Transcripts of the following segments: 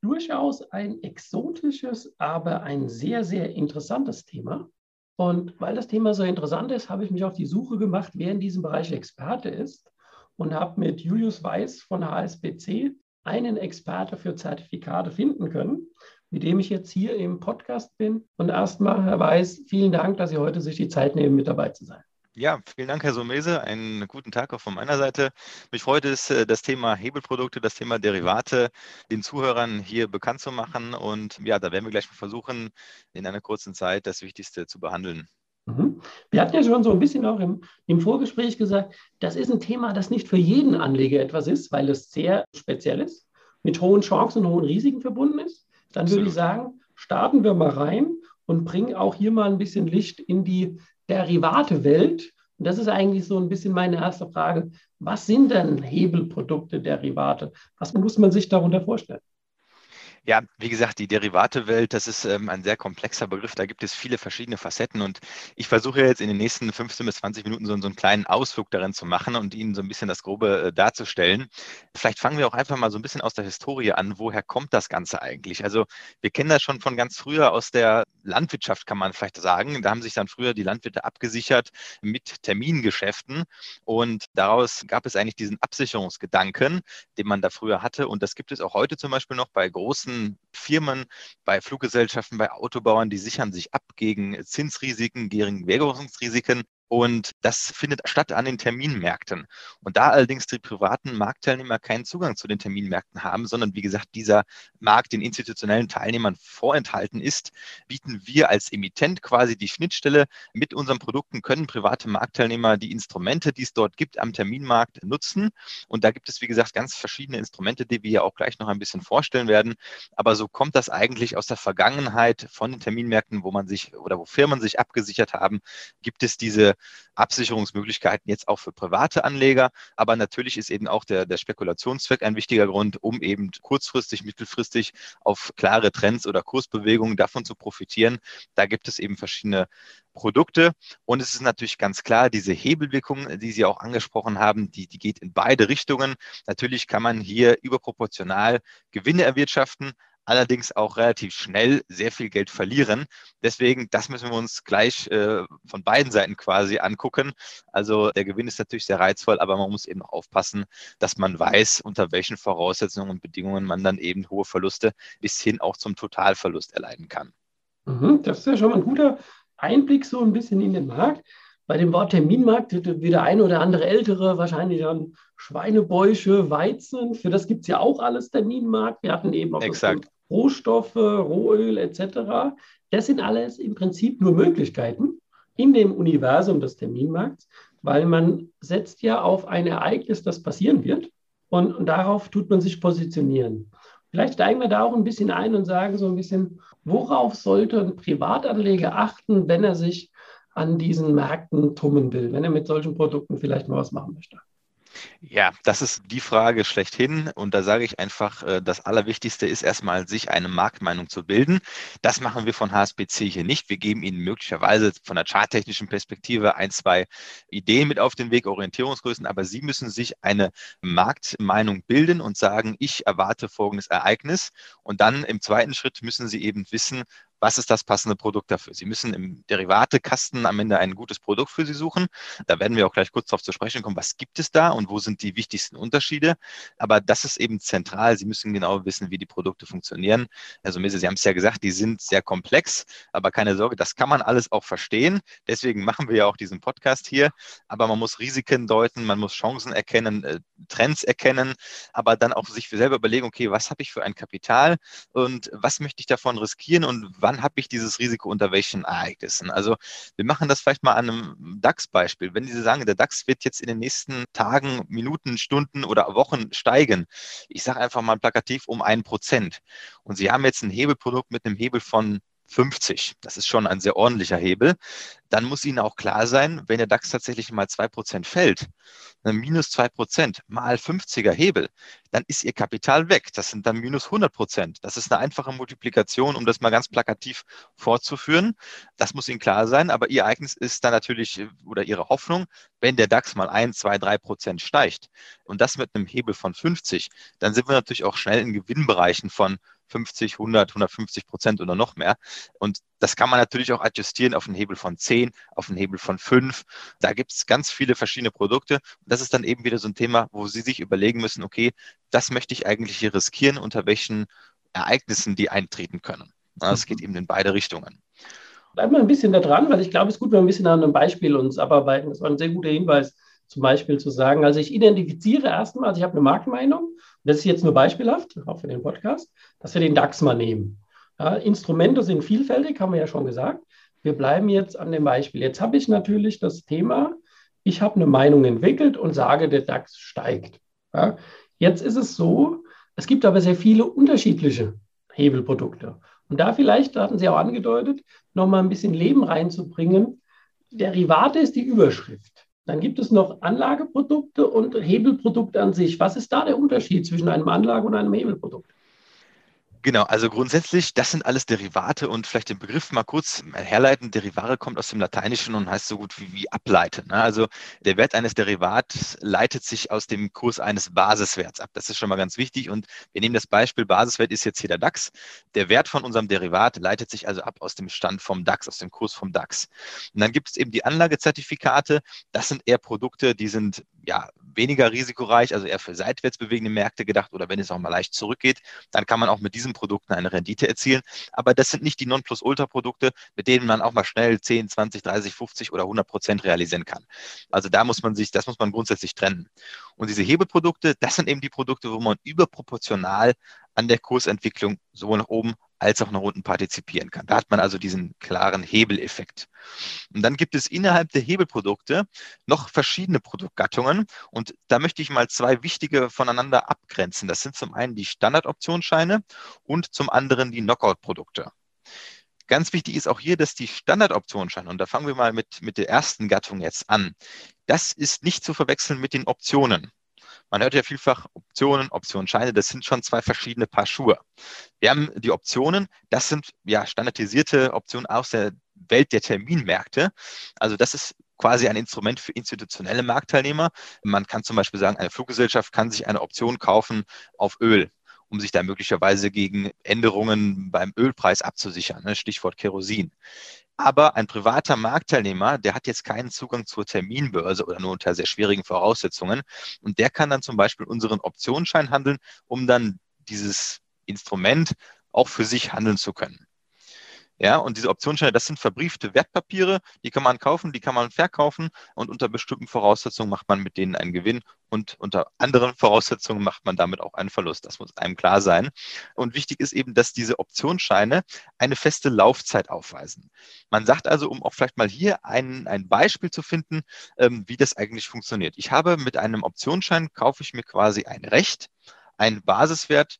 Durchaus ein exotisches, aber ein sehr, sehr interessantes Thema. Und weil das Thema so interessant ist, habe ich mich auf die Suche gemacht, wer in diesem Bereich Experte ist und habe mit Julius Weiß von HSBC einen Experte für Zertifikate finden können, mit dem ich jetzt hier im Podcast bin. Und erstmal, Herr Weiß, vielen Dank, dass Sie heute sich die Zeit nehmen, mit dabei zu sein. Ja, vielen Dank, Herr Somese. Einen guten Tag auch von meiner Seite. Mich freut es, äh, das Thema Hebelprodukte, das Thema Derivate den Zuhörern hier bekannt zu machen. Und ja, da werden wir gleich mal versuchen, in einer kurzen Zeit das Wichtigste zu behandeln. Mhm. Wir hatten ja schon so ein bisschen auch im, im, Vorgespräch gesagt, das ist ein Thema, das nicht für jeden Anleger etwas ist, weil es sehr speziell ist, mit hohen Chancen und hohen Risiken verbunden ist. Dann Absolut. würde ich sagen, starten wir mal rein und bringen auch hier mal ein bisschen Licht in die Derivate-Welt. Und das ist eigentlich so ein bisschen meine erste Frage. Was sind denn Hebelprodukte, Derivate? Was muss man sich darunter vorstellen? Ja, wie gesagt, die Derivate-Welt, das ist ähm, ein sehr komplexer Begriff. Da gibt es viele verschiedene Facetten und ich versuche jetzt in den nächsten 15 bis 20 Minuten so, so einen kleinen Ausflug darin zu machen und Ihnen so ein bisschen das Grobe äh, darzustellen. Vielleicht fangen wir auch einfach mal so ein bisschen aus der Historie an. Woher kommt das Ganze eigentlich? Also wir kennen das schon von ganz früher aus der Landwirtschaft, kann man vielleicht sagen. Da haben sich dann früher die Landwirte abgesichert mit Termingeschäften und daraus gab es eigentlich diesen Absicherungsgedanken, den man da früher hatte und das gibt es auch heute zum Beispiel noch bei großen Firmen, bei Fluggesellschaften, bei Autobauern, die sichern sich ab gegen Zinsrisiken, gegen Währungsrisiken. Und das findet statt an den Terminmärkten. Und da allerdings die privaten Marktteilnehmer keinen Zugang zu den Terminmärkten haben, sondern wie gesagt, dieser Markt den institutionellen Teilnehmern vorenthalten ist, bieten wir als Emittent quasi die Schnittstelle. Mit unseren Produkten können private Marktteilnehmer die Instrumente, die es dort gibt, am Terminmarkt nutzen. Und da gibt es, wie gesagt, ganz verschiedene Instrumente, die wir ja auch gleich noch ein bisschen vorstellen werden. Aber so kommt das eigentlich aus der Vergangenheit von den Terminmärkten, wo man sich oder wo Firmen sich abgesichert haben, gibt es diese Absicherungsmöglichkeiten jetzt auch für private Anleger. Aber natürlich ist eben auch der, der Spekulationszweck ein wichtiger Grund, um eben kurzfristig, mittelfristig auf klare Trends oder Kursbewegungen davon zu profitieren. Da gibt es eben verschiedene Produkte. Und es ist natürlich ganz klar, diese Hebelwirkung, die Sie auch angesprochen haben, die, die geht in beide Richtungen. Natürlich kann man hier überproportional Gewinne erwirtschaften, allerdings auch relativ schnell sehr viel Geld verlieren. Deswegen, das müssen wir uns gleich äh, von beiden Seiten quasi angucken. Also der Gewinn ist natürlich sehr reizvoll, aber man muss eben auch aufpassen, dass man weiß, unter welchen Voraussetzungen und Bedingungen man dann eben hohe Verluste bis hin auch zum Totalverlust erleiden kann. Mhm, das ist ja schon mal ein guter Einblick so ein bisschen in den Markt. Bei dem Wort Terminmarkt wird der eine oder andere Ältere wahrscheinlich an Schweinebäusche, Weizen. Für das gibt es ja auch alles Terminmarkt. Wir hatten eben auch Rohstoffe, Rohöl etc. Das sind alles im Prinzip nur Möglichkeiten in dem Universum des Terminmarkts, weil man setzt ja auf ein Ereignis, das passieren wird und, und darauf tut man sich positionieren. Vielleicht steigen wir da auch ein bisschen ein und sagen so ein bisschen, worauf sollte ein Privatanleger achten, wenn er sich an diesen Märkten tummen will, wenn er mit solchen Produkten vielleicht mal was machen möchte? Ja, das ist die Frage schlechthin. Und da sage ich einfach, äh, das Allerwichtigste ist erstmal, sich eine Marktmeinung zu bilden. Das machen wir von HSBC hier nicht. Wir geben Ihnen möglicherweise von der charttechnischen Perspektive ein, zwei Ideen mit auf den Weg, Orientierungsgrößen, aber Sie müssen sich eine Marktmeinung bilden und sagen, ich erwarte folgendes Ereignis. Und dann im zweiten Schritt müssen Sie eben wissen, was ist das passende Produkt dafür? Sie müssen im Derivate-Kasten am Ende ein gutes Produkt für Sie suchen. Da werden wir auch gleich kurz darauf zu sprechen kommen, was gibt es da und wo sind die wichtigsten Unterschiede. Aber das ist eben zentral. Sie müssen genau wissen, wie die Produkte funktionieren. Also Sie haben es ja gesagt, die sind sehr komplex, aber keine Sorge, das kann man alles auch verstehen. Deswegen machen wir ja auch diesen Podcast hier. Aber man muss Risiken deuten, man muss Chancen erkennen, äh, Trends erkennen, aber dann auch sich selber überlegen, okay, was habe ich für ein Kapital und was möchte ich davon riskieren und was wann habe ich dieses Risiko unter welchen Ereignissen. Also wir machen das vielleicht mal an einem DAX-Beispiel. Wenn Sie sagen, der DAX wird jetzt in den nächsten Tagen, Minuten, Stunden oder Wochen steigen, ich sage einfach mal plakativ um ein Prozent und Sie haben jetzt ein Hebelprodukt mit einem Hebel von 50. Das ist schon ein sehr ordentlicher Hebel. Dann muss Ihnen auch klar sein, wenn der DAX tatsächlich mal 2% fällt, minus 2% mal 50er Hebel, dann ist Ihr Kapital weg. Das sind dann minus 100%. Das ist eine einfache Multiplikation, um das mal ganz plakativ fortzuführen. Das muss Ihnen klar sein. Aber Ihr Ereignis ist dann natürlich oder Ihre Hoffnung, wenn der DAX mal 1, 2, 3 Prozent steigt und das mit einem Hebel von 50, dann sind wir natürlich auch schnell in Gewinnbereichen von 50, 100, 150 Prozent oder noch mehr. Und das kann man natürlich auch adjustieren auf einen Hebel von 10, auf einen Hebel von 5. Da gibt es ganz viele verschiedene Produkte. Und das ist dann eben wieder so ein Thema, wo Sie sich überlegen müssen, okay, das möchte ich eigentlich hier riskieren, unter welchen Ereignissen die eintreten können. Es geht eben in beide Richtungen. Bleiben wir ein bisschen da dran, weil ich glaube, es ist gut, wenn wir ein bisschen an einem Beispiel uns abarbeiten. Das war ein sehr guter Hinweis, zum Beispiel zu sagen, also ich identifiziere erstmal, also ich habe eine Marktmeinung, das ist jetzt nur beispielhaft, auch für den Podcast, dass wir den DAX mal nehmen. Ja, Instrumente sind vielfältig, haben wir ja schon gesagt. Wir bleiben jetzt an dem Beispiel. Jetzt habe ich natürlich das Thema, ich habe eine Meinung entwickelt und sage, der DAX steigt. Ja, jetzt ist es so, es gibt aber sehr viele unterschiedliche Hebelprodukte. Und da vielleicht, da hatten Sie auch angedeutet, nochmal ein bisschen Leben reinzubringen. Derivate ist die Überschrift. Dann gibt es noch Anlageprodukte und Hebelprodukte an sich. Was ist da der Unterschied zwischen einem Anlage- und einem Hebelprodukt? Genau, also grundsätzlich, das sind alles Derivate und vielleicht den Begriff mal kurz herleiten. Derivare kommt aus dem Lateinischen und heißt so gut wie, wie ableiten. Ne? Also der Wert eines Derivats leitet sich aus dem Kurs eines Basiswerts ab. Das ist schon mal ganz wichtig. Und wir nehmen das Beispiel, Basiswert ist jetzt hier der DAX. Der Wert von unserem Derivat leitet sich also ab aus dem Stand vom DAX, aus dem Kurs vom DAX. Und dann gibt es eben die Anlagezertifikate. Das sind eher Produkte, die sind ja weniger risikoreich, also eher für seitwärts bewegende Märkte gedacht oder wenn es auch mal leicht zurückgeht, dann kann man auch mit diesen Produkten eine Rendite erzielen. Aber das sind nicht die Nonplusultra-Produkte, mit denen man auch mal schnell 10, 20, 30, 50 oder 100 Prozent realisieren kann. Also da muss man sich, das muss man grundsätzlich trennen. Und diese Hebelprodukte, das sind eben die Produkte, wo man überproportional an der Kursentwicklung sowohl nach oben als auch nach unten partizipieren kann. Da hat man also diesen klaren Hebeleffekt. Und dann gibt es innerhalb der Hebelprodukte noch verschiedene Produktgattungen. Und da möchte ich mal zwei wichtige voneinander abgrenzen. Das sind zum einen die Standardoptionsscheine und zum anderen die Knockout-Produkte. Ganz wichtig ist auch hier, dass die Standardoptionsscheine, und da fangen wir mal mit, mit der ersten Gattung jetzt an, das ist nicht zu verwechseln mit den Optionen. Man hört ja vielfach Optionen, Optionsscheine, das sind schon zwei verschiedene Paar Schuhe. Wir haben die Optionen, das sind ja standardisierte Optionen aus der Welt der Terminmärkte. Also das ist quasi ein Instrument für institutionelle Marktteilnehmer. Man kann zum Beispiel sagen, eine Fluggesellschaft kann sich eine Option kaufen auf Öl um sich da möglicherweise gegen Änderungen beim Ölpreis abzusichern. Ne? Stichwort Kerosin. Aber ein privater Marktteilnehmer, der hat jetzt keinen Zugang zur Terminbörse oder nur unter sehr schwierigen Voraussetzungen. Und der kann dann zum Beispiel unseren Optionsschein handeln, um dann dieses Instrument auch für sich handeln zu können. Ja, und diese Optionsscheine, das sind verbriefte Wertpapiere, die kann man kaufen, die kann man verkaufen und unter bestimmten Voraussetzungen macht man mit denen einen Gewinn und unter anderen Voraussetzungen macht man damit auch einen Verlust. Das muss einem klar sein. Und wichtig ist eben, dass diese Optionsscheine eine feste Laufzeit aufweisen. Man sagt also, um auch vielleicht mal hier ein, ein Beispiel zu finden, ähm, wie das eigentlich funktioniert. Ich habe mit einem Optionsschein, kaufe ich mir quasi ein Recht, einen Basiswert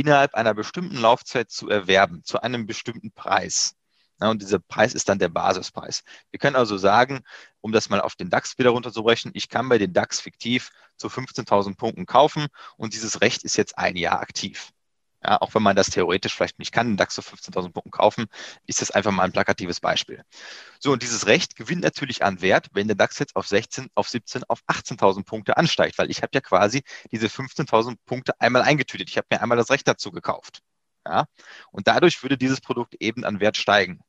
innerhalb einer bestimmten Laufzeit zu erwerben, zu einem bestimmten Preis. Und dieser Preis ist dann der Basispreis. Wir können also sagen, um das mal auf den DAX wieder runterzubrechen, ich kann bei den DAX fiktiv zu 15.000 Punkten kaufen und dieses Recht ist jetzt ein Jahr aktiv. Ja, auch wenn man das theoretisch vielleicht nicht kann, den DAX zu 15.000 Punkten kaufen, ist das einfach mal ein plakatives Beispiel. So, und dieses Recht gewinnt natürlich an Wert, wenn der DAX jetzt auf 16, auf 17, auf 18.000 Punkte ansteigt, weil ich habe ja quasi diese 15.000 Punkte einmal eingetütet. Ich habe mir einmal das Recht dazu gekauft. Ja, und dadurch würde dieses Produkt eben an Wert steigen.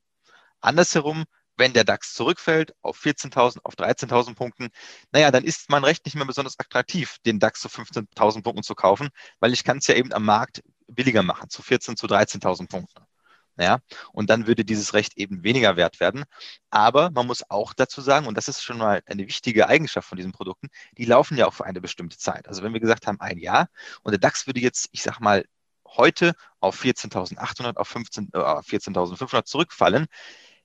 Andersherum, wenn der DAX zurückfällt auf 14.000, auf 13.000 Punkten, naja, dann ist mein Recht nicht mehr besonders attraktiv, den DAX zu 15.000 Punkten zu kaufen, weil ich kann es ja eben am Markt billiger machen, zu 14.000, zu 13.000 Punkten. Ja, und dann würde dieses Recht eben weniger wert werden. Aber man muss auch dazu sagen, und das ist schon mal eine wichtige Eigenschaft von diesen Produkten, die laufen ja auch für eine bestimmte Zeit. Also wenn wir gesagt haben, ein Jahr und der DAX würde jetzt, ich sag mal, heute auf 14.800, auf 15, äh, 14.500 zurückfallen,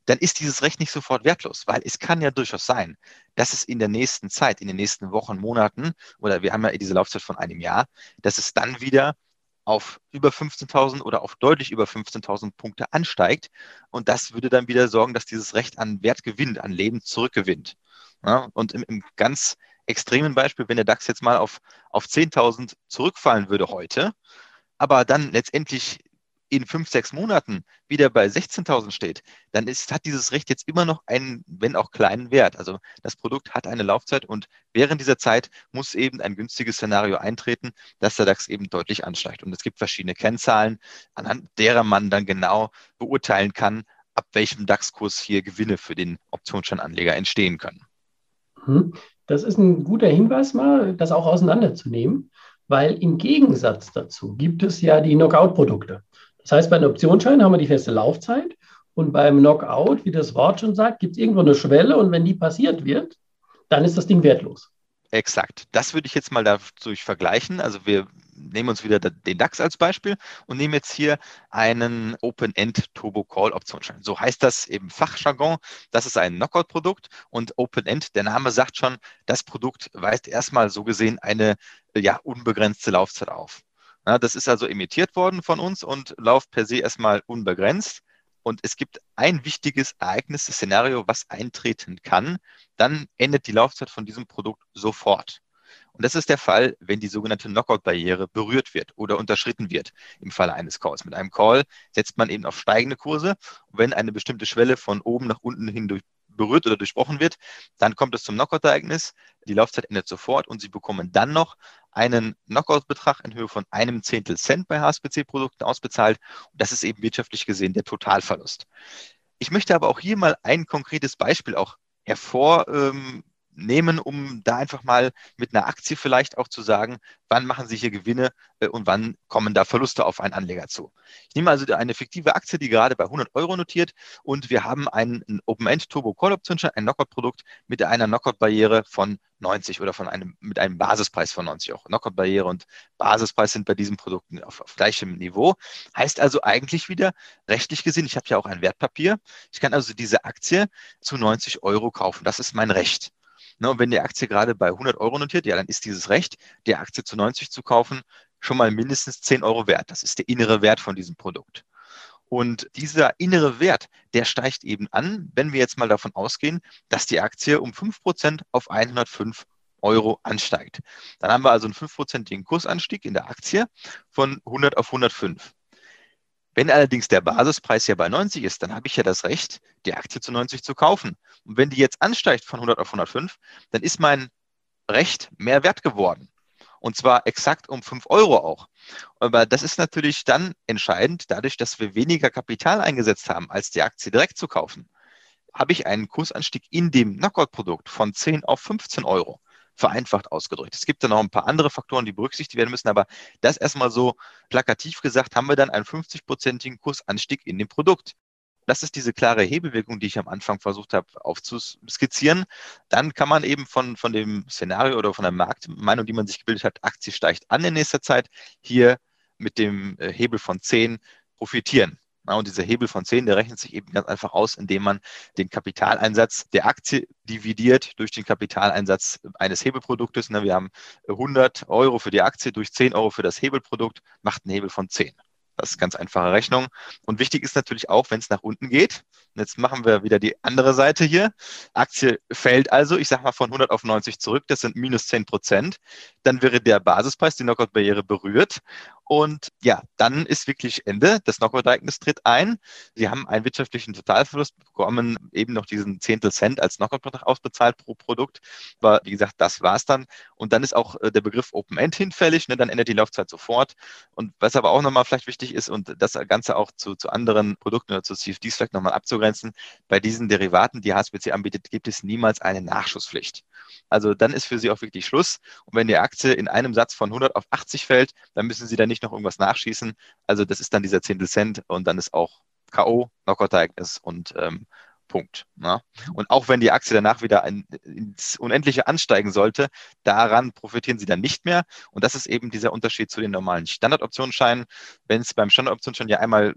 dann ist dieses Recht nicht sofort wertlos, weil es kann ja durchaus sein, dass es in der nächsten Zeit, in den nächsten Wochen, Monaten, oder wir haben ja diese Laufzeit von einem Jahr, dass es dann wieder auf über 15.000 oder auf deutlich über 15.000 Punkte ansteigt. Und das würde dann wieder sorgen, dass dieses Recht an Wert gewinnt, an Leben zurückgewinnt. Ja, und im, im, ganz extremen Beispiel, wenn der DAX jetzt mal auf, auf 10.000 zurückfallen würde heute, aber dann letztendlich in fünf, sechs Monaten wieder bei 16.000 steht, dann ist, hat dieses Recht jetzt immer noch einen, wenn auch kleinen Wert. Also das Produkt hat eine Laufzeit und während dieser Zeit muss eben ein günstiges Szenario eintreten, dass der DAX eben deutlich ansteigt. Und es gibt verschiedene Kennzahlen, anhand derer man dann genau beurteilen kann, ab welchem DAX-Kurs hier Gewinne für den Optionsscheinanleger entstehen können. Hm. Das ist ein guter Hinweis mal, das auch auseinanderzunehmen, weil im Gegensatz dazu gibt es ja die Knockout-Produkte. Das heißt, bei einem Optionsschein haben wir die feste Laufzeit und beim Knockout, wie das Wort schon sagt, gibt es irgendwo eine Schwelle und wenn die passiert wird, dann ist das Ding wertlos. Exakt. Das würde ich jetzt mal dadurch vergleichen. Also wir nehmen uns wieder den DAX als Beispiel und nehmen jetzt hier einen Open-End Turbo Call Optionsschein. So heißt das im Fachjargon. Das ist ein Knockout-Produkt und Open-End, der Name sagt schon, das Produkt weist erstmal so gesehen eine ja, unbegrenzte Laufzeit auf. Ja, das ist also emittiert worden von uns und läuft per se erstmal unbegrenzt. Und es gibt ein wichtiges Ereignis, Szenario, was eintreten kann. Dann endet die Laufzeit von diesem Produkt sofort. Und das ist der Fall, wenn die sogenannte Knockout-Barriere berührt wird oder unterschritten wird im Falle eines Calls. Mit einem Call setzt man eben auf steigende Kurse. Und wenn eine bestimmte Schwelle von oben nach unten hin berührt oder durchbrochen wird, dann kommt es zum Knockout-Ereignis. Die Laufzeit endet sofort und Sie bekommen dann noch einen Knockout-Betrag in Höhe von einem Zehntel Cent bei HSBC-Produkten ausbezahlt. Und das ist eben wirtschaftlich gesehen der Totalverlust. Ich möchte aber auch hier mal ein konkretes Beispiel auch hervornehmen, um da einfach mal mit einer Aktie vielleicht auch zu sagen, wann machen Sie hier Gewinne äh, und wann kommen da Verluste auf einen Anleger zu. Ich nehme also eine fiktive Aktie, die gerade bei 100 Euro notiert und wir haben einen Open-End Turbo Call Option, ein Knockout-Produkt mit einer Knockout-Barriere von 90 oder von einem, mit einem Basispreis von 90 Euro. Knockout-Barriere und Basispreis sind bei diesen Produkten auf, auf gleichem Niveau. Heißt also eigentlich wieder rechtlich gesehen, ich habe ja auch ein Wertpapier. Ich kann also diese Aktie zu 90 Euro kaufen. Das ist mein Recht. Ne, und wenn die Aktie gerade bei 100 Euro notiert, ja, dann ist dieses Recht, die Aktie zu 90 zu kaufen, schon mal mindestens 10 Euro wert. Das ist der innere Wert von diesem Produkt. Und dieser innere Wert, der steigt eben an, wenn wir jetzt mal davon ausgehen, dass die Aktie um 5% auf 105 Euro ansteigt. Dann haben wir also einen 5%igen Kursanstieg in der Aktie von 100 auf 105. Wenn allerdings der Basispreis ja bei 90 ist, dann habe ich ja das Recht, die Aktie zu 90 zu kaufen. Und wenn die jetzt ansteigt von 100 auf 105, dann ist mein Recht mehr wert geworden. Und zwar exakt um 5 Euro auch. Aber das ist natürlich dann entscheidend, dadurch, dass wir weniger Kapital eingesetzt haben, als die Aktie direkt zu kaufen, habe ich einen Kursanstieg in dem Knockout-Produkt von 10 auf 15 Euro vereinfacht ausgedrückt. Es gibt dann noch ein paar andere Faktoren, die berücksichtigt werden müssen, aber das erstmal so plakativ gesagt, haben wir dann einen 50-prozentigen Kursanstieg in dem Produkt. Das ist diese klare Hebelwirkung, die ich am Anfang versucht habe aufzuskizzieren. Dann kann man eben von, von dem Szenario oder von der Marktmeinung, die man sich gebildet hat, Aktie steigt an in nächster Zeit, hier mit dem äh, Hebel von 10 profitieren. Und dieser Hebel von 10, der rechnet sich eben ganz einfach aus, indem man den Kapitaleinsatz der Aktie dividiert durch den Kapitaleinsatz eines Hebelproduktes. Wir haben 100 Euro für die Aktie durch 10 Euro für das Hebelprodukt, macht einen Hebel von 10. Das ist ganz einfache Rechnung. Und wichtig ist natürlich auch, wenn es nach unten geht. Und jetzt machen wir wieder die andere Seite hier. Aktie fällt also, ich sage mal von 100 auf 90 zurück. Das sind minus 10 Prozent. Dann wäre der Basispreis, die Knockout-Barriere berührt. Und ja, dann ist wirklich Ende. Das Knockout-Ereignis tritt ein. Sie haben einen wirtschaftlichen Totalverlust bekommen, eben noch diesen Zehntel Cent als Knockout-Betrag ausbezahlt pro Produkt. Aber wie gesagt, das war's dann. Und dann ist auch äh, der Begriff Open End hinfällig. Ne? Dann endet die Laufzeit sofort. Und was aber auch nochmal vielleicht wichtig ist und das Ganze auch zu, zu anderen Produkten oder zu CFDs vielleicht nochmal abzugrenzen, bei diesen Derivaten, die HSBC anbietet, gibt es niemals eine Nachschusspflicht. Also dann ist für Sie auch wirklich Schluss. Und wenn die Aktie in einem Satz von 100 auf 80 fällt, dann müssen Sie da nicht noch irgendwas nachschießen. Also das ist dann dieser Zehntel Cent und dann ist auch K.O., Knockout-Ereignis und ähm, Punkt. Ne? Und auch wenn die Aktie danach wieder ein, ins Unendliche ansteigen sollte, daran profitieren sie dann nicht mehr. Und das ist eben dieser Unterschied zu den normalen Standardoptionsscheinen. Wenn es beim Standardoptionsschein ja einmal,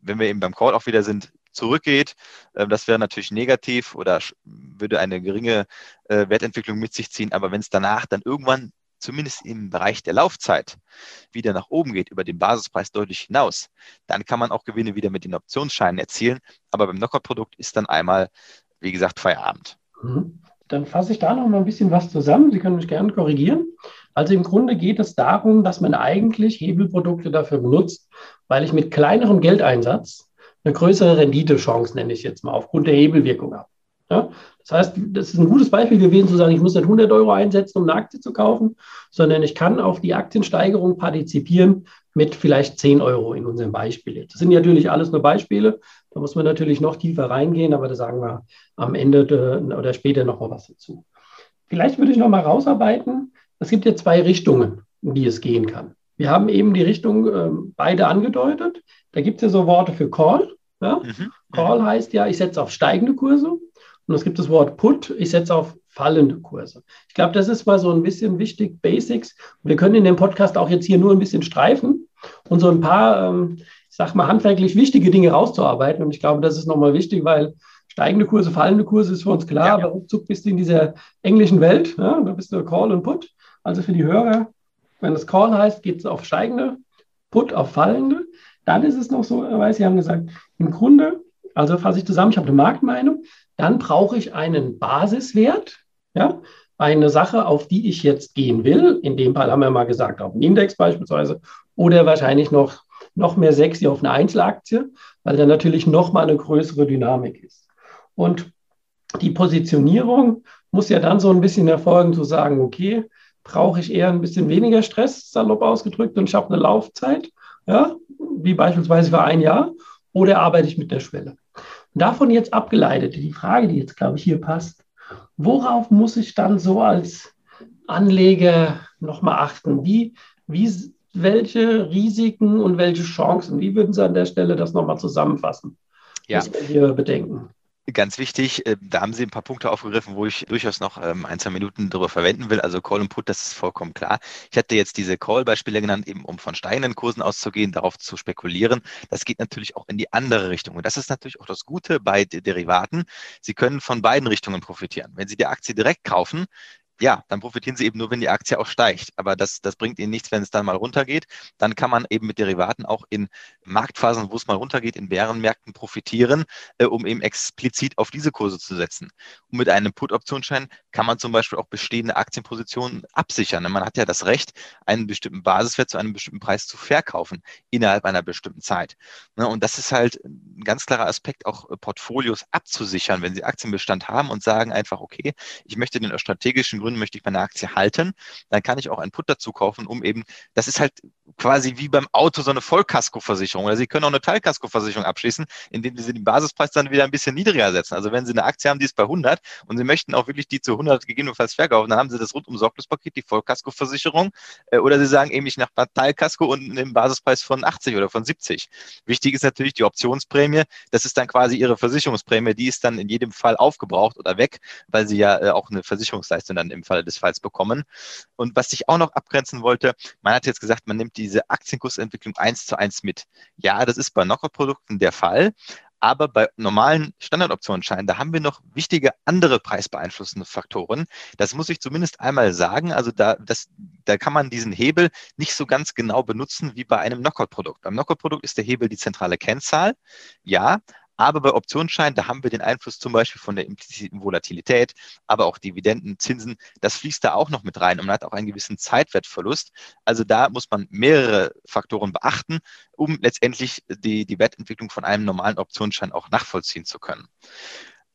wenn wir eben beim Call auch wieder sind, zurückgeht, äh, das wäre natürlich negativ oder würde eine geringe äh, Wertentwicklung mit sich ziehen. Aber wenn es danach dann irgendwann zumindest im Bereich der Laufzeit wieder nach oben geht, über den Basispreis deutlich hinaus, dann kann man auch Gewinne wieder mit den Optionsscheinen erzielen. Aber beim Knockout-Produkt ist dann einmal, wie gesagt, Feierabend. Mhm. Dann fasse ich da noch mal ein bisschen was zusammen. Sie können mich gerne korrigieren. Also im Grunde geht es darum, dass man eigentlich Hebelprodukte dafür benutzt, weil ich mit kleinerem Geldeinsatz eine größere Renditechance, nenne ich jetzt mal, aufgrund der Hebelwirkung habe. Ja? Das heißt, das ist ein gutes Beispiel gewesen, zu sagen, ich muss nicht 100 Euro einsetzen, um eine Aktie zu kaufen, sondern ich kann auf die Aktiensteigerung partizipieren mit vielleicht 10 Euro in unserem Beispiel. Das sind natürlich alles nur Beispiele. Da muss man natürlich noch tiefer reingehen, aber da sagen wir am Ende oder später noch mal was dazu. Vielleicht würde ich noch mal rausarbeiten. Es gibt ja zwei Richtungen, in die es gehen kann. Wir haben eben die Richtung äh, beide angedeutet. Da gibt es ja so Worte für Call. Ja? Mhm. Call heißt ja, ich setze auf steigende Kurse. Und es gibt das Wort Put, ich setze auf fallende Kurse. Ich glaube, das ist mal so ein bisschen wichtig, Basics. Wir können in dem Podcast auch jetzt hier nur ein bisschen streifen und so ein paar, ähm, ich sag mal, handwerklich wichtige Dinge rauszuarbeiten. Und ich glaube, das ist nochmal wichtig, weil steigende Kurse, fallende Kurse ist für uns klar, ja, aber ruckzuck bist du in dieser englischen Welt. Ja? Da bist du Call und Put. Also für die Hörer, wenn es Call heißt, geht es auf steigende, Put auf fallende. Dann ist es noch so, weil Sie haben gesagt, im Grunde, also fasse ich zusammen, ich habe eine Marktmeinung, dann brauche ich einen Basiswert, ja, eine Sache, auf die ich jetzt gehen will. In dem Fall haben wir mal gesagt, auf einen Index beispielsweise oder wahrscheinlich noch, noch mehr sexy auf eine Einzelaktie, weil da natürlich noch mal eine größere Dynamik ist. Und die Positionierung muss ja dann so ein bisschen erfolgen, zu sagen, okay, brauche ich eher ein bisschen weniger Stress, salopp ausgedrückt, und ich habe eine Laufzeit, ja, wie beispielsweise für ein Jahr, oder arbeite ich mit der Schwelle? Davon jetzt abgeleitet, die Frage, die jetzt, glaube ich, hier passt, worauf muss ich dann so als Anleger nochmal achten? Wie, wie, welche Risiken und welche Chancen, wie würden Sie an der Stelle das nochmal zusammenfassen? Ja. Muss man hier bedenken. Ganz wichtig, äh, da haben Sie ein paar Punkte aufgegriffen, wo ich durchaus noch ähm, ein, zwei Minuten darüber verwenden will. Also Call und Put, das ist vollkommen klar. Ich hatte jetzt diese Call-Beispiele genannt, eben um von steigenden Kursen auszugehen, darauf zu spekulieren. Das geht natürlich auch in die andere Richtung. Und das ist natürlich auch das Gute bei Derivaten. Sie können von beiden Richtungen profitieren. Wenn Sie die Aktie direkt kaufen, ja, dann profitieren sie eben nur, wenn die Aktie auch steigt. Aber das, das bringt ihnen nichts, wenn es dann mal runtergeht. Dann kann man eben mit Derivaten auch in Marktphasen, wo es mal runtergeht, in Bärenmärkten profitieren, äh, um eben explizit auf diese Kurse zu setzen. Und mit einem Put-Optionsschein kann man zum Beispiel auch bestehende Aktienpositionen absichern. Man hat ja das Recht, einen bestimmten Basiswert zu einem bestimmten Preis zu verkaufen innerhalb einer bestimmten Zeit. Ne, und das ist halt ein ganz klarer Aspekt, auch äh, Portfolios abzusichern, wenn Sie Aktienbestand haben und sagen einfach, okay, ich möchte den strategischen Gründen möchte ich meine Aktie halten, dann kann ich auch einen Put dazu kaufen, um eben, das ist halt quasi wie beim Auto so eine Vollkaskoversicherung. Oder Sie können auch eine Teilkaskoversicherung abschließen, indem Sie den Basispreis dann wieder ein bisschen niedriger setzen. Also wenn Sie eine Aktie haben, die ist bei 100 und Sie möchten auch wirklich die zu 100 gegebenenfalls verkaufen, dann haben Sie das rundum Sorglospaket, die Vollkaskoversicherung. Äh, oder Sie sagen eben, ich nach Teilkasko und einen Basispreis von 80 oder von 70. Wichtig ist natürlich die Optionsprämie. Das ist dann quasi Ihre Versicherungsprämie. Die ist dann in jedem Fall aufgebraucht oder weg, weil Sie ja äh, auch eine Versicherungsleistung dann im Falle des Falls bekommen. Und was ich auch noch abgrenzen wollte, man hat jetzt gesagt, man nimmt diese Aktienkursentwicklung eins zu eins mit. Ja, das ist bei Knockout-Produkten der Fall. Aber bei normalen Standardoptionsscheinen, da haben wir noch wichtige andere preisbeeinflussende Faktoren. Das muss ich zumindest einmal sagen. Also da, das, da kann man diesen Hebel nicht so ganz genau benutzen wie bei einem Knockout-Produkt. Beim Knockout-Produkt ist der Hebel die zentrale Kennzahl. Ja, aber bei Optionsscheinen, da haben wir den Einfluss zum Beispiel von der impliziten Volatilität, aber auch Dividenden, Zinsen, das fließt da auch noch mit rein und man hat auch einen gewissen Zeitwertverlust. Also da muss man mehrere Faktoren beachten, um letztendlich die, die Wertentwicklung von einem normalen Optionsschein auch nachvollziehen zu können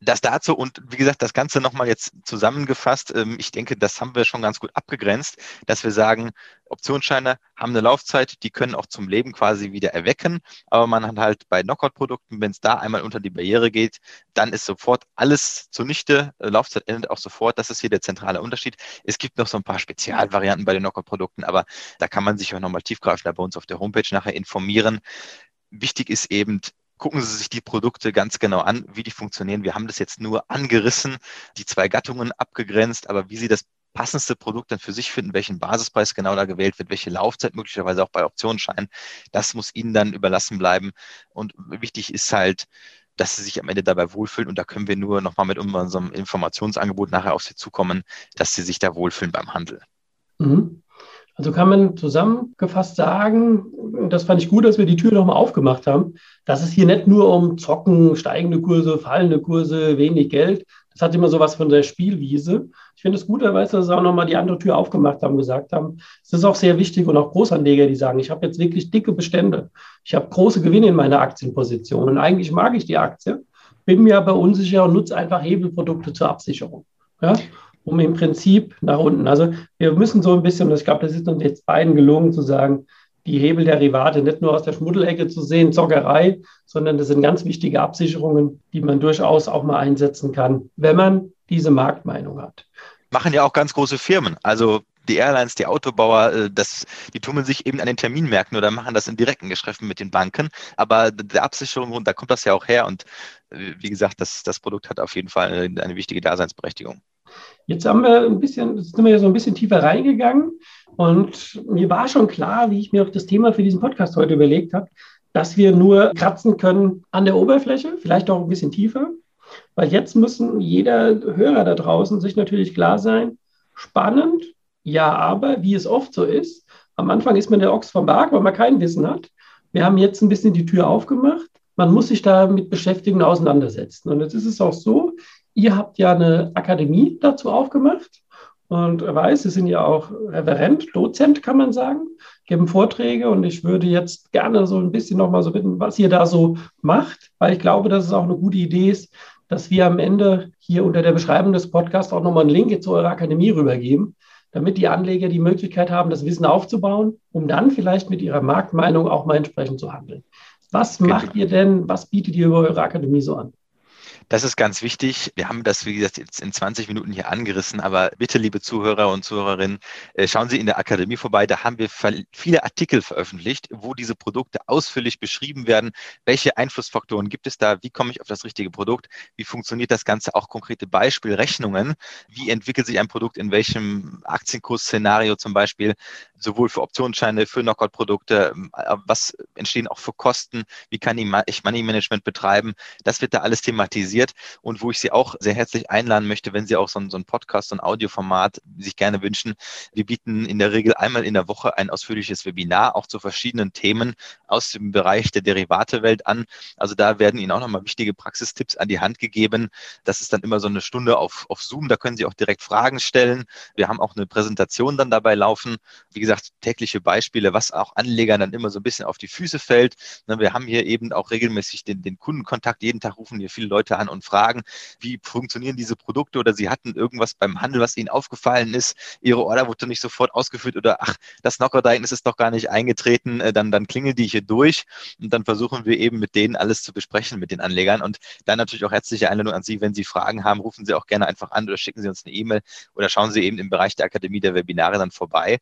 das dazu und wie gesagt, das Ganze nochmal jetzt zusammengefasst. Ähm, ich denke, das haben wir schon ganz gut abgegrenzt, dass wir sagen, Optionsscheine haben eine Laufzeit, die können auch zum Leben quasi wieder erwecken. Aber man hat halt bei Knockout-Produkten, wenn es da einmal unter die Barriere geht, dann ist sofort alles zunichte. Äh, Laufzeit endet auch sofort. Das ist hier der zentrale Unterschied. Es gibt noch so ein paar Spezialvarianten bei den Knockout-Produkten, aber da kann man sich auch nochmal tiefgreifender bei uns auf der Homepage nachher informieren. Wichtig ist eben, gucken Sie sich die Produkte ganz genau an, wie die funktionieren. Wir haben das jetzt nur angerissen, die zwei Gattungen abgegrenzt, aber wie Sie das passendste Produkt dann für sich finden, welchen Basispreis genau da gewählt wird, welche Laufzeit möglicherweise auch bei Optionsscheinen, das muss Ihnen dann überlassen bleiben. Und wichtig ist halt, dass sie sich am Ende dabei wohlfühlen. Und da können wir nur nochmal mit unserem Informationsangebot nachher auf sie zukommen, dass sie sich da wohlfühlen beim Handel. Mhm. Also kann man zusammengefasst sagen, das fand ich gut, dass wir die Tür nochmal aufgemacht haben, dass es hier nicht nur um Zocken, steigende Kurse, fallende Kurse, wenig Geld, das hat immer so was von der Spielwiese. Ich finde es gut, weil sie auch nochmal die andere Tür aufgemacht haben, gesagt haben. Es ist auch sehr wichtig und auch Großanleger, die sagen, ich habe jetzt wirklich dicke Bestände. Ich habe große Gewinne in meiner Aktienposition und eigentlich mag ich die Aktie, bin mir aber unsicher und nutze einfach Hebelprodukte zur Absicherung. Ja? Um im Prinzip nach unten. Also wir müssen so ein bisschen, ich glaube, das ist uns jetzt beiden gelungen zu sagen, die Hebelderivate nicht nur aus der Schmuddelecke zu sehen, Zockerei, sondern das sind ganz wichtige Absicherungen, die man durchaus auch mal einsetzen kann, wenn man diese Marktmeinung hat. Machen ja auch ganz große Firmen. Also die Airlines, die Autobauer, äh, das, die tummeln sich eben an den Terminmärkten oder machen das in direkten Geschäften mit den Banken. Aber der Absicherung, da kommt das ja auch her. Und äh, wie gesagt, das, das Produkt hat auf jeden Fall eine, eine wichtige Daseinsberechtigung. Jetzt haben wir ein bisschen, sind wir so ein bisschen tiefer reingegangen. Und mir war schon klar, wie ich mir auch das Thema für diesen Podcast heute überlegt habe, dass wir nur kratzen können an der Oberfläche, vielleicht auch ein bisschen tiefer. Weil jetzt müssen jeder Hörer da draußen sich natürlich klar sein, spannend, ja, aber wie es oft so ist, am Anfang ist man der Ochs vom Berg, weil man kein Wissen hat. Wir haben jetzt ein bisschen die Tür aufgemacht. Man muss sich damit beschäftigen und auseinandersetzen. Und jetzt ist es auch so, ihr habt ja eine Akademie dazu aufgemacht und weiß, Sie sind ja auch Referent, Dozent, kann man sagen, geben Vorträge und ich würde jetzt gerne so ein bisschen nochmal so bitten, was ihr da so macht, weil ich glaube, dass es auch eine gute Idee ist, dass wir am Ende hier unter der Beschreibung des Podcasts auch nochmal einen Link zu eurer Akademie rübergeben, damit die Anleger die Möglichkeit haben, das Wissen aufzubauen, um dann vielleicht mit ihrer Marktmeinung auch mal entsprechend zu handeln. Was genau. macht ihr denn, was bietet ihr über eure Akademie so an? Das ist ganz wichtig. Wir haben das, wie gesagt, jetzt in 20 Minuten hier angerissen, aber bitte, liebe Zuhörer und Zuhörerinnen, äh, schauen Sie in der Akademie vorbei. Da haben wir viele Artikel veröffentlicht, wo diese Produkte ausführlich beschrieben werden. Welche Einflussfaktoren gibt es da? Wie komme ich auf das richtige Produkt? Wie funktioniert das Ganze? Auch konkrete Beispielrechnungen. Wie entwickelt sich ein Produkt in welchem Aktienkursszenario zum Beispiel? Sowohl für Optionsscheine, für Knockout-Produkte. Äh, was entstehen auch für Kosten? Wie kann ich Money Management betreiben? Das wird da alles thematisiert und wo ich Sie auch sehr herzlich einladen möchte, wenn Sie auch so ein, so ein Podcast, so ein Audioformat sich gerne wünschen. Wir bieten in der Regel einmal in der Woche ein ausführliches Webinar, auch zu verschiedenen Themen aus dem Bereich der Derivatewelt an. Also da werden Ihnen auch nochmal wichtige Praxistipps an die Hand gegeben. Das ist dann immer so eine Stunde auf, auf Zoom. Da können Sie auch direkt Fragen stellen. Wir haben auch eine Präsentation dann dabei laufen. Wie gesagt, tägliche Beispiele, was auch Anlegern dann immer so ein bisschen auf die Füße fällt. Ne, wir haben hier eben auch regelmäßig den, den Kundenkontakt. Jeden Tag rufen hier viele Leute an und fragen, wie funktionieren diese Produkte oder sie hatten irgendwas beim Handel, was ihnen aufgefallen ist, ihre Order wurde nicht sofort ausgeführt oder ach, das Knockout-Ereignis ist doch gar nicht eingetreten, äh, dann, dann klingeln die hier durch und dann versuchen wir eben mit denen alles zu besprechen, mit den Anlegern und dann natürlich auch herzliche Einladung an Sie, wenn Sie Fragen haben, rufen Sie auch gerne einfach an oder schicken Sie uns eine E-Mail oder schauen Sie eben im Bereich der Akademie der Webinare dann vorbei.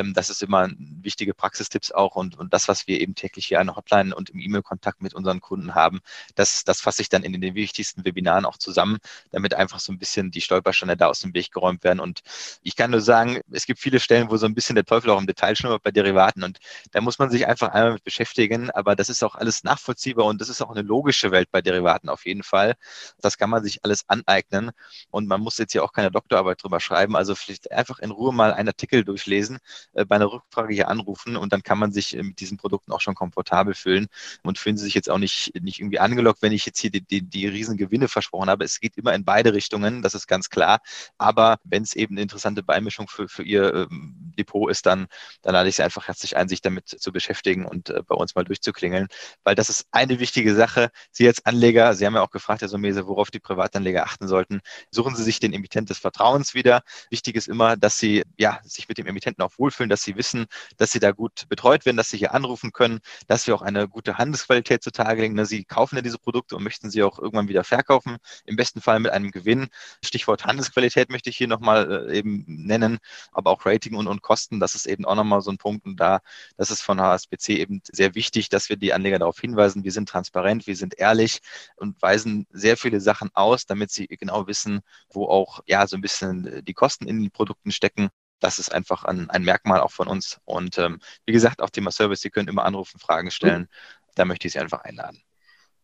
Ähm, das ist immer wichtige Praxistipps auch und, und das, was wir eben täglich hier an der Hotline und im E-Mail-Kontakt mit unseren Kunden haben, das, das fasse ich dann in den wichtigsten Webinaren auch zusammen, damit einfach so ein bisschen die Stolpersteine da aus dem Weg geräumt werden. Und ich kann nur sagen, es gibt viele Stellen, wo so ein bisschen der Teufel auch im Detail schlummert bei Derivaten und da muss man sich einfach einmal mit beschäftigen. Aber das ist auch alles nachvollziehbar und das ist auch eine logische Welt bei Derivaten auf jeden Fall. Das kann man sich alles aneignen und man muss jetzt hier auch keine Doktorarbeit drüber schreiben. Also vielleicht einfach in Ruhe mal einen Artikel durchlesen, bei einer Rückfrage hier anrufen und dann kann man sich äh, mit diesen Produkten auch schon komfortabel fühlen und fühlen Sie sich jetzt auch nicht, nicht irgendwie angelockt, wenn ich jetzt hier die, die, die riesen Gewinne versprochen habe. Es geht immer in beide Richtungen, das ist ganz klar. Aber wenn es eben eine interessante Beimischung für, für Ihr ähm, Depot ist, dann, dann lade ich Sie einfach herzlich ein, sich damit zu beschäftigen und äh, bei uns mal durchzuklingeln, weil das ist eine wichtige Sache. Sie als Anleger, Sie haben ja auch gefragt, Herr Somese, worauf die Privatanleger achten sollten. Suchen Sie sich den Emittent des Vertrauens wieder. Wichtig ist immer, dass Sie ja, sich mit dem Emittenten auch wohlfühlen wohlfühlen, dass sie wissen, dass sie da gut betreut werden, dass sie hier anrufen können, dass wir auch eine gute Handelsqualität zutage legen. Sie kaufen ja diese Produkte und möchten sie auch irgendwann wieder verkaufen, im besten Fall mit einem Gewinn. Stichwort Handelsqualität möchte ich hier nochmal äh, eben nennen, aber auch Rating und, und Kosten, das ist eben auch nochmal so ein Punkt. Und da, das ist von HSBC eben sehr wichtig, dass wir die Anleger darauf hinweisen, wir sind transparent, wir sind ehrlich und weisen sehr viele Sachen aus, damit sie genau wissen, wo auch ja so ein bisschen die Kosten in den Produkten stecken. Das ist einfach ein, ein Merkmal auch von uns. Und ähm, wie gesagt, auch Thema Service, Sie können immer anrufen, Fragen stellen. Da möchte ich Sie einfach einladen.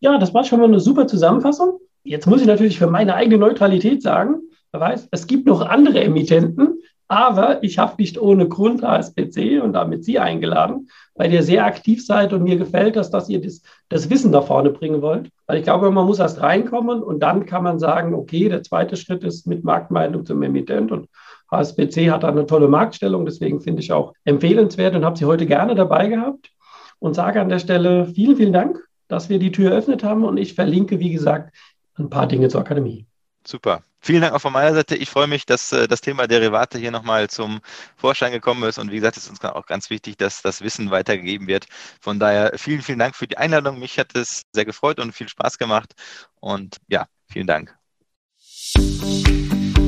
Ja, das war schon mal eine super Zusammenfassung. Jetzt muss ich natürlich für meine eigene Neutralität sagen, wer weiß, es gibt noch andere Emittenten, aber ich habe nicht ohne Grund HSBC und damit Sie eingeladen, weil ihr sehr aktiv seid und mir gefällt das, dass ihr das, das Wissen da vorne bringen wollt. Weil ich glaube, man muss erst reinkommen und dann kann man sagen, okay, der zweite Schritt ist mit Marktmeinung zum Emittent und HSBC hat eine tolle Marktstellung, deswegen finde ich auch empfehlenswert und habe Sie heute gerne dabei gehabt und sage an der Stelle vielen, vielen Dank, dass wir die Tür eröffnet haben und ich verlinke, wie gesagt, ein paar Dinge zur Akademie. Super. Vielen Dank auch von meiner Seite. Ich freue mich, dass äh, das Thema Derivate hier nochmal zum Vorschein gekommen ist. Und wie gesagt, es ist uns auch ganz wichtig, dass das Wissen weitergegeben wird. Von daher vielen, vielen Dank für die Einladung. Mich hat es sehr gefreut und viel Spaß gemacht. Und ja, vielen Dank.